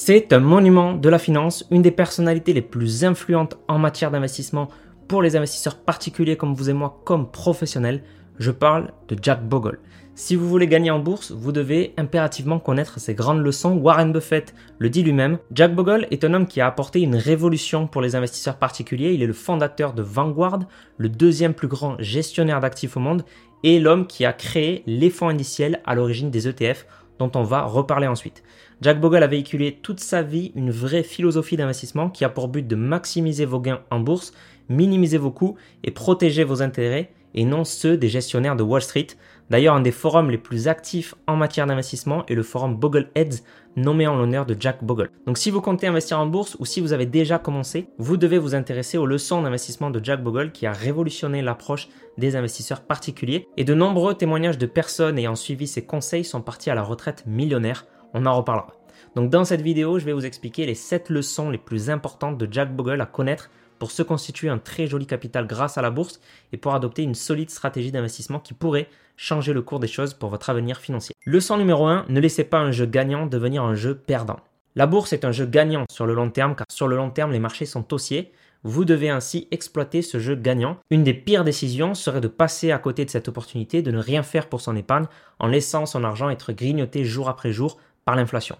C'est un monument de la finance, une des personnalités les plus influentes en matière d'investissement pour les investisseurs particuliers comme vous et moi, comme professionnels. Je parle de Jack Bogle. Si vous voulez gagner en bourse, vous devez impérativement connaître ces grandes leçons. Warren Buffett le dit lui-même. Jack Bogle est un homme qui a apporté une révolution pour les investisseurs particuliers. Il est le fondateur de Vanguard, le deuxième plus grand gestionnaire d'actifs au monde, et l'homme qui a créé les fonds indiciels à l'origine des ETF dont on va reparler ensuite. Jack Bogle a véhiculé toute sa vie une vraie philosophie d'investissement qui a pour but de maximiser vos gains en bourse, minimiser vos coûts et protéger vos intérêts et non ceux des gestionnaires de Wall Street. D'ailleurs, un des forums les plus actifs en matière d'investissement est le forum Bogleheads, nommé en l'honneur de Jack Bogle. Donc si vous comptez investir en bourse ou si vous avez déjà commencé, vous devez vous intéresser aux leçons d'investissement de Jack Bogle qui a révolutionné l'approche des investisseurs particuliers. Et de nombreux témoignages de personnes ayant suivi ses conseils sont partis à la retraite millionnaire. On en reparlera. Donc dans cette vidéo, je vais vous expliquer les 7 leçons les plus importantes de Jack Bogle à connaître pour se constituer un très joli capital grâce à la bourse et pour adopter une solide stratégie d'investissement qui pourrait changer le cours des choses pour votre avenir financier. Leçon numéro 1, ne laissez pas un jeu gagnant devenir un jeu perdant. La bourse est un jeu gagnant sur le long terme car sur le long terme les marchés sont haussiers. Vous devez ainsi exploiter ce jeu gagnant. Une des pires décisions serait de passer à côté de cette opportunité, de ne rien faire pour son épargne en laissant son argent être grignoté jour après jour par l'inflation.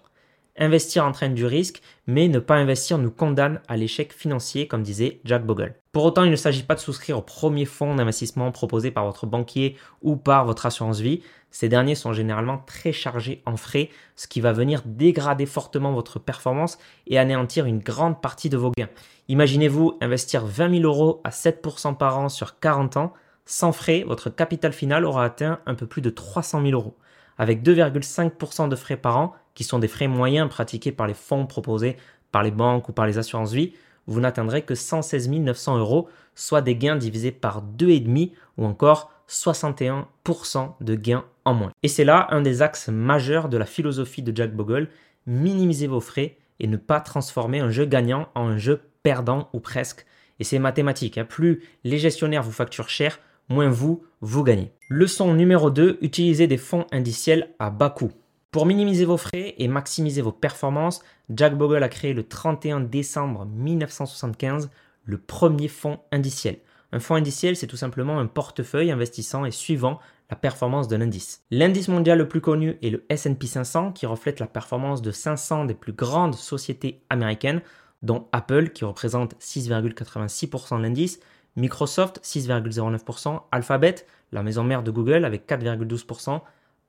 Investir entraîne du risque, mais ne pas investir nous condamne à l'échec financier, comme disait Jack Bogle. Pour autant, il ne s'agit pas de souscrire au premier fonds d'investissement proposé par votre banquier ou par votre assurance vie. Ces derniers sont généralement très chargés en frais, ce qui va venir dégrader fortement votre performance et anéantir une grande partie de vos gains. Imaginez-vous investir 20 000 euros à 7% par an sur 40 ans. Sans frais, votre capital final aura atteint un peu plus de 300 000 euros. Avec 2,5% de frais par an, qui sont des frais moyens pratiqués par les fonds proposés par les banques ou par les assurances vie, vous n'atteindrez que 116 900 euros, soit des gains divisés par 2,5 ou encore 61% de gains en moins. Et c'est là un des axes majeurs de la philosophie de Jack Bogle, minimiser vos frais et ne pas transformer un jeu gagnant en un jeu perdant ou presque. Et c'est mathématique, hein. plus les gestionnaires vous facturent cher, moins vous, vous gagnez. Leçon numéro 2, utilisez des fonds indiciels à bas coût. Pour minimiser vos frais et maximiser vos performances, Jack Bogle a créé le 31 décembre 1975 le premier fonds indiciel. Un fonds indiciel, c'est tout simplement un portefeuille investissant et suivant la performance d'un indice. L'indice mondial le plus connu est le SP 500 qui reflète la performance de 500 des plus grandes sociétés américaines, dont Apple qui représente 6,86% de l'indice, Microsoft 6,09%, Alphabet, la maison mère de Google avec 4,12%,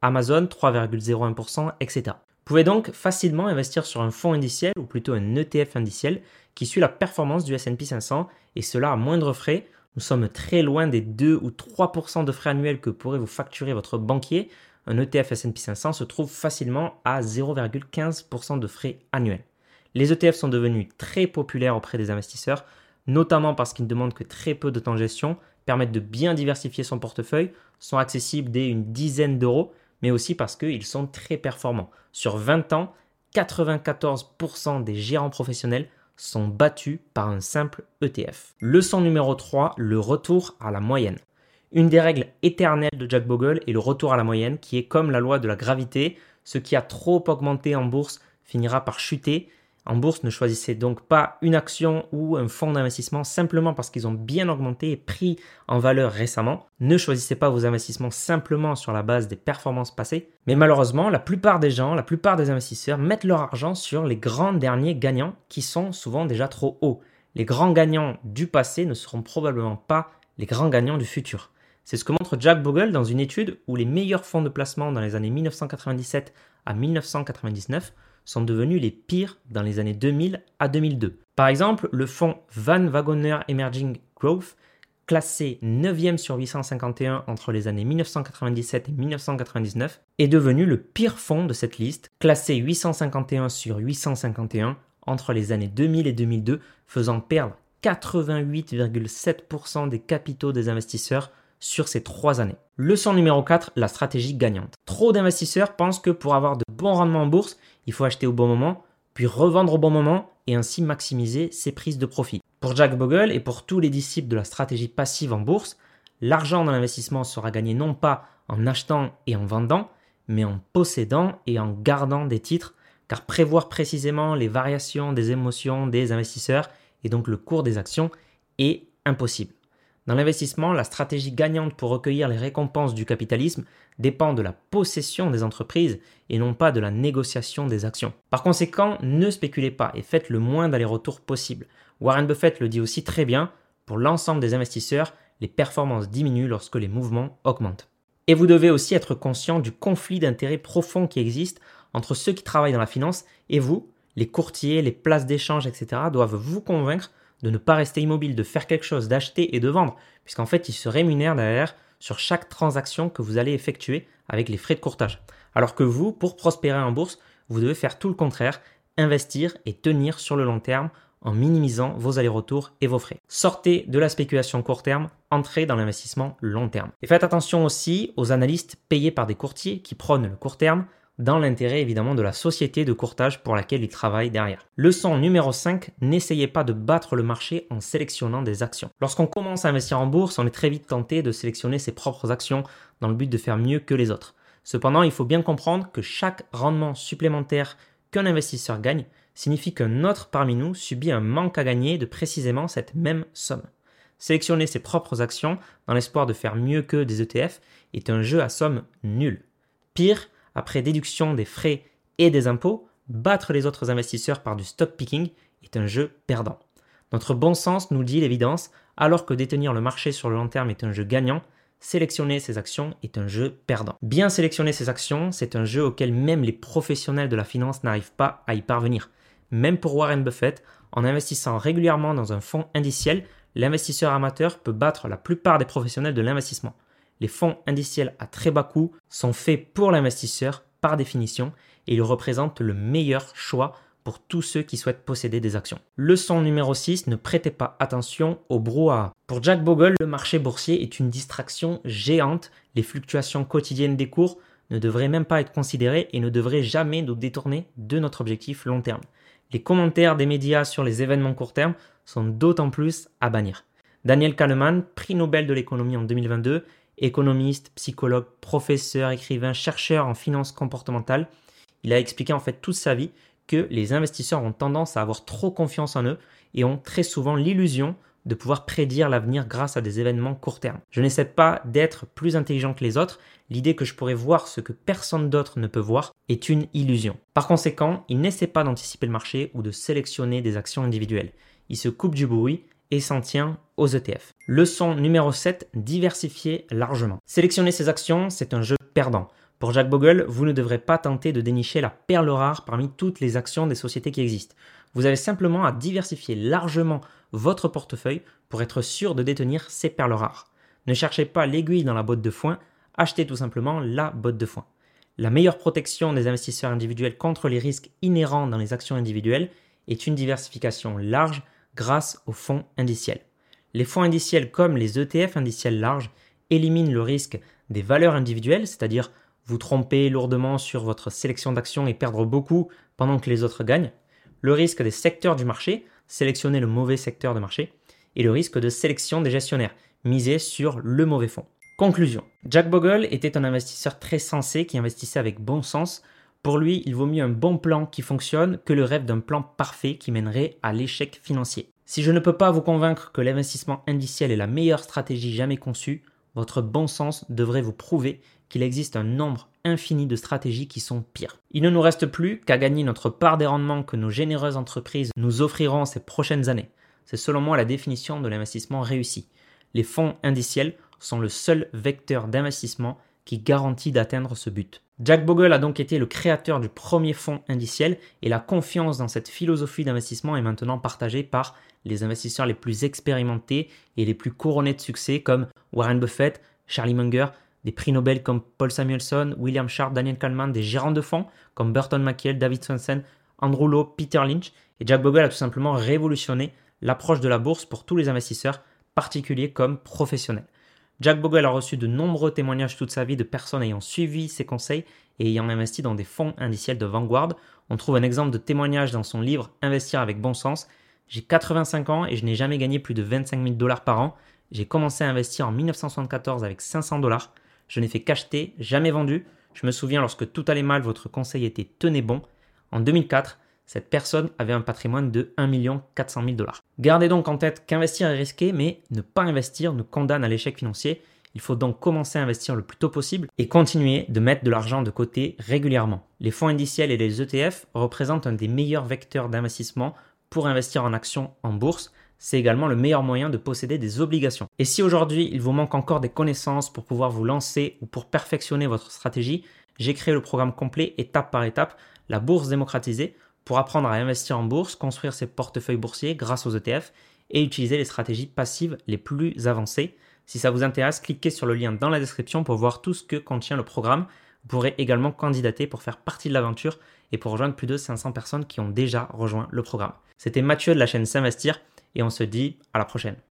Amazon 3,01%, etc. Vous pouvez donc facilement investir sur un fonds indiciel ou plutôt un ETF indiciel qui suit la performance du S&P 500 et cela à moindre frais. Nous sommes très loin des 2 ou 3% de frais annuels que pourrait vous facturer votre banquier. Un ETF S&P 500 se trouve facilement à 0,15% de frais annuels. Les ETF sont devenus très populaires auprès des investisseurs, notamment parce qu'ils ne demandent que très peu de temps de gestion, permettent de bien diversifier son portefeuille, sont accessibles dès une dizaine d'euros mais aussi parce qu'ils sont très performants. Sur 20 ans, 94% des gérants professionnels sont battus par un simple ETF. Leçon numéro 3, le retour à la moyenne. Une des règles éternelles de Jack Bogle est le retour à la moyenne, qui est comme la loi de la gravité, ce qui a trop augmenté en bourse finira par chuter, en bourse, ne choisissez donc pas une action ou un fonds d'investissement simplement parce qu'ils ont bien augmenté et pris en valeur récemment. Ne choisissez pas vos investissements simplement sur la base des performances passées. Mais malheureusement, la plupart des gens, la plupart des investisseurs mettent leur argent sur les grands derniers gagnants qui sont souvent déjà trop hauts. Les grands gagnants du passé ne seront probablement pas les grands gagnants du futur. C'est ce que montre Jack Bogle dans une étude où les meilleurs fonds de placement dans les années 1997 à 1999 sont devenus les pires dans les années 2000 à 2002. Par exemple, le fonds Van Wagoner Emerging Growth, classé 9e sur 851 entre les années 1997 et 1999, est devenu le pire fonds de cette liste, classé 851 sur 851 entre les années 2000 et 2002, faisant perdre 88,7% des capitaux des investisseurs sur ces trois années. Leçon numéro 4, la stratégie gagnante. Trop d'investisseurs pensent que pour avoir de bons rendements en bourse, il faut acheter au bon moment, puis revendre au bon moment et ainsi maximiser ses prises de profit. Pour Jack Bogle et pour tous les disciples de la stratégie passive en bourse, l'argent dans l'investissement sera gagné non pas en achetant et en vendant, mais en possédant et en gardant des titres car prévoir précisément les variations des émotions des investisseurs et donc le cours des actions est impossible. Dans l'investissement, la stratégie gagnante pour recueillir les récompenses du capitalisme dépend de la possession des entreprises et non pas de la négociation des actions. Par conséquent, ne spéculez pas et faites le moins d'allers-retours possible. Warren Buffett le dit aussi très bien, pour l'ensemble des investisseurs, les performances diminuent lorsque les mouvements augmentent. Et vous devez aussi être conscient du conflit d'intérêts profond qui existe entre ceux qui travaillent dans la finance et vous, les courtiers, les places d'échange, etc., doivent vous convaincre de ne pas rester immobile, de faire quelque chose, d'acheter et de vendre, puisqu'en fait, ils se rémunèrent derrière sur chaque transaction que vous allez effectuer avec les frais de courtage. Alors que vous, pour prospérer en bourse, vous devez faire tout le contraire, investir et tenir sur le long terme en minimisant vos allers-retours et vos frais. Sortez de la spéculation court terme, entrez dans l'investissement long terme. Et faites attention aussi aux analystes payés par des courtiers qui prônent le court terme dans l'intérêt évidemment de la société de courtage pour laquelle il travaille derrière. Leçon numéro 5, n'essayez pas de battre le marché en sélectionnant des actions. Lorsqu'on commence à investir en bourse, on est très vite tenté de sélectionner ses propres actions dans le but de faire mieux que les autres. Cependant, il faut bien comprendre que chaque rendement supplémentaire qu'un investisseur gagne signifie qu'un autre parmi nous subit un manque à gagner de précisément cette même somme. Sélectionner ses propres actions dans l'espoir de faire mieux que des ETF est un jeu à somme nulle. Pire, après déduction des frais et des impôts, battre les autres investisseurs par du stock picking est un jeu perdant. Notre bon sens nous dit l'évidence, alors que détenir le marché sur le long terme est un jeu gagnant, sélectionner ses actions est un jeu perdant. Bien sélectionner ses actions, c'est un jeu auquel même les professionnels de la finance n'arrivent pas à y parvenir. Même pour Warren Buffett, en investissant régulièrement dans un fonds indiciel, l'investisseur amateur peut battre la plupart des professionnels de l'investissement les fonds indiciels à très bas coût sont faits pour l'investisseur par définition et ils représentent le meilleur choix pour tous ceux qui souhaitent posséder des actions. Leçon numéro 6, ne prêtez pas attention au brouhaha. Pour Jack Bogle, le marché boursier est une distraction géante. Les fluctuations quotidiennes des cours ne devraient même pas être considérées et ne devraient jamais nous détourner de notre objectif long terme. Les commentaires des médias sur les événements court terme sont d'autant plus à bannir. Daniel Kahneman, prix Nobel de l'économie en 2022, économiste, psychologue, professeur, écrivain, chercheur en finance comportementale. Il a expliqué en fait toute sa vie que les investisseurs ont tendance à avoir trop confiance en eux et ont très souvent l'illusion de pouvoir prédire l'avenir grâce à des événements court terme. Je n'essaie pas d'être plus intelligent que les autres, l'idée que je pourrais voir ce que personne d'autre ne peut voir est une illusion. Par conséquent, il n'essaie pas d'anticiper le marché ou de sélectionner des actions individuelles. Il se coupe du bruit et s'en tient aux ETF. Leçon numéro 7, diversifier largement. Sélectionner ses actions, c'est un jeu perdant. Pour Jack Bogle, vous ne devrez pas tenter de dénicher la perle rare parmi toutes les actions des sociétés qui existent. Vous avez simplement à diversifier largement votre portefeuille pour être sûr de détenir ces perles rares. Ne cherchez pas l'aiguille dans la botte de foin, achetez tout simplement la botte de foin. La meilleure protection des investisseurs individuels contre les risques inhérents dans les actions individuelles est une diversification large grâce aux fonds indiciels. Les fonds indiciels comme les ETF indiciels larges éliminent le risque des valeurs individuelles, c'est-à-dire vous tromper lourdement sur votre sélection d'actions et perdre beaucoup pendant que les autres gagnent, le risque des secteurs du marché, sélectionner le mauvais secteur de marché, et le risque de sélection des gestionnaires, miser sur le mauvais fonds. Conclusion. Jack Bogle était un investisseur très sensé qui investissait avec bon sens. Pour lui, il vaut mieux un bon plan qui fonctionne que le rêve d'un plan parfait qui mènerait à l'échec financier. Si je ne peux pas vous convaincre que l'investissement indiciel est la meilleure stratégie jamais conçue, votre bon sens devrait vous prouver qu'il existe un nombre infini de stratégies qui sont pires. Il ne nous reste plus qu'à gagner notre part des rendements que nos généreuses entreprises nous offriront ces prochaines années. C'est selon moi la définition de l'investissement réussi. Les fonds indiciels sont le seul vecteur d'investissement qui garantit d'atteindre ce but. Jack Bogle a donc été le créateur du premier fonds indiciel et la confiance dans cette philosophie d'investissement est maintenant partagée par les investisseurs les plus expérimentés et les plus couronnés de succès comme Warren Buffett, Charlie Munger, des prix Nobel comme Paul Samuelson, William Sharp, Daniel Kahneman, des gérants de fonds comme Burton Mackiel, David Swensen, Andrew Lowe, Peter Lynch. Et Jack Bogle a tout simplement révolutionné l'approche de la bourse pour tous les investisseurs, particuliers comme professionnels. Jack Bogle a reçu de nombreux témoignages toute sa vie de personnes ayant suivi ses conseils et ayant investi dans des fonds indiciels de Vanguard. On trouve un exemple de témoignage dans son livre Investir avec bon sens. J'ai 85 ans et je n'ai jamais gagné plus de 25 000 dollars par an. J'ai commencé à investir en 1974 avec 500 dollars. Je n'ai fait qu'acheter, jamais vendu. Je me souviens lorsque tout allait mal, votre conseil était tenez bon. En 2004, cette personne avait un patrimoine de 1 400 000 dollars. Gardez donc en tête qu'investir est risqué, mais ne pas investir nous condamne à l'échec financier. Il faut donc commencer à investir le plus tôt possible et continuer de mettre de l'argent de côté régulièrement. Les fonds indiciels et les ETF représentent un des meilleurs vecteurs d'investissement pour investir en actions en bourse. C'est également le meilleur moyen de posséder des obligations. Et si aujourd'hui il vous manque encore des connaissances pour pouvoir vous lancer ou pour perfectionner votre stratégie, j'ai créé le programme complet étape par étape, la bourse démocratisée, pour apprendre à investir en bourse, construire ses portefeuilles boursiers grâce aux ETF et utiliser les stratégies passives les plus avancées. Si ça vous intéresse, cliquez sur le lien dans la description pour voir tout ce que contient le programme. Vous pourrez également candidater pour faire partie de l'aventure et pour rejoindre plus de 500 personnes qui ont déjà rejoint le programme. C'était Mathieu de la chaîne S'investir et on se dit à la prochaine.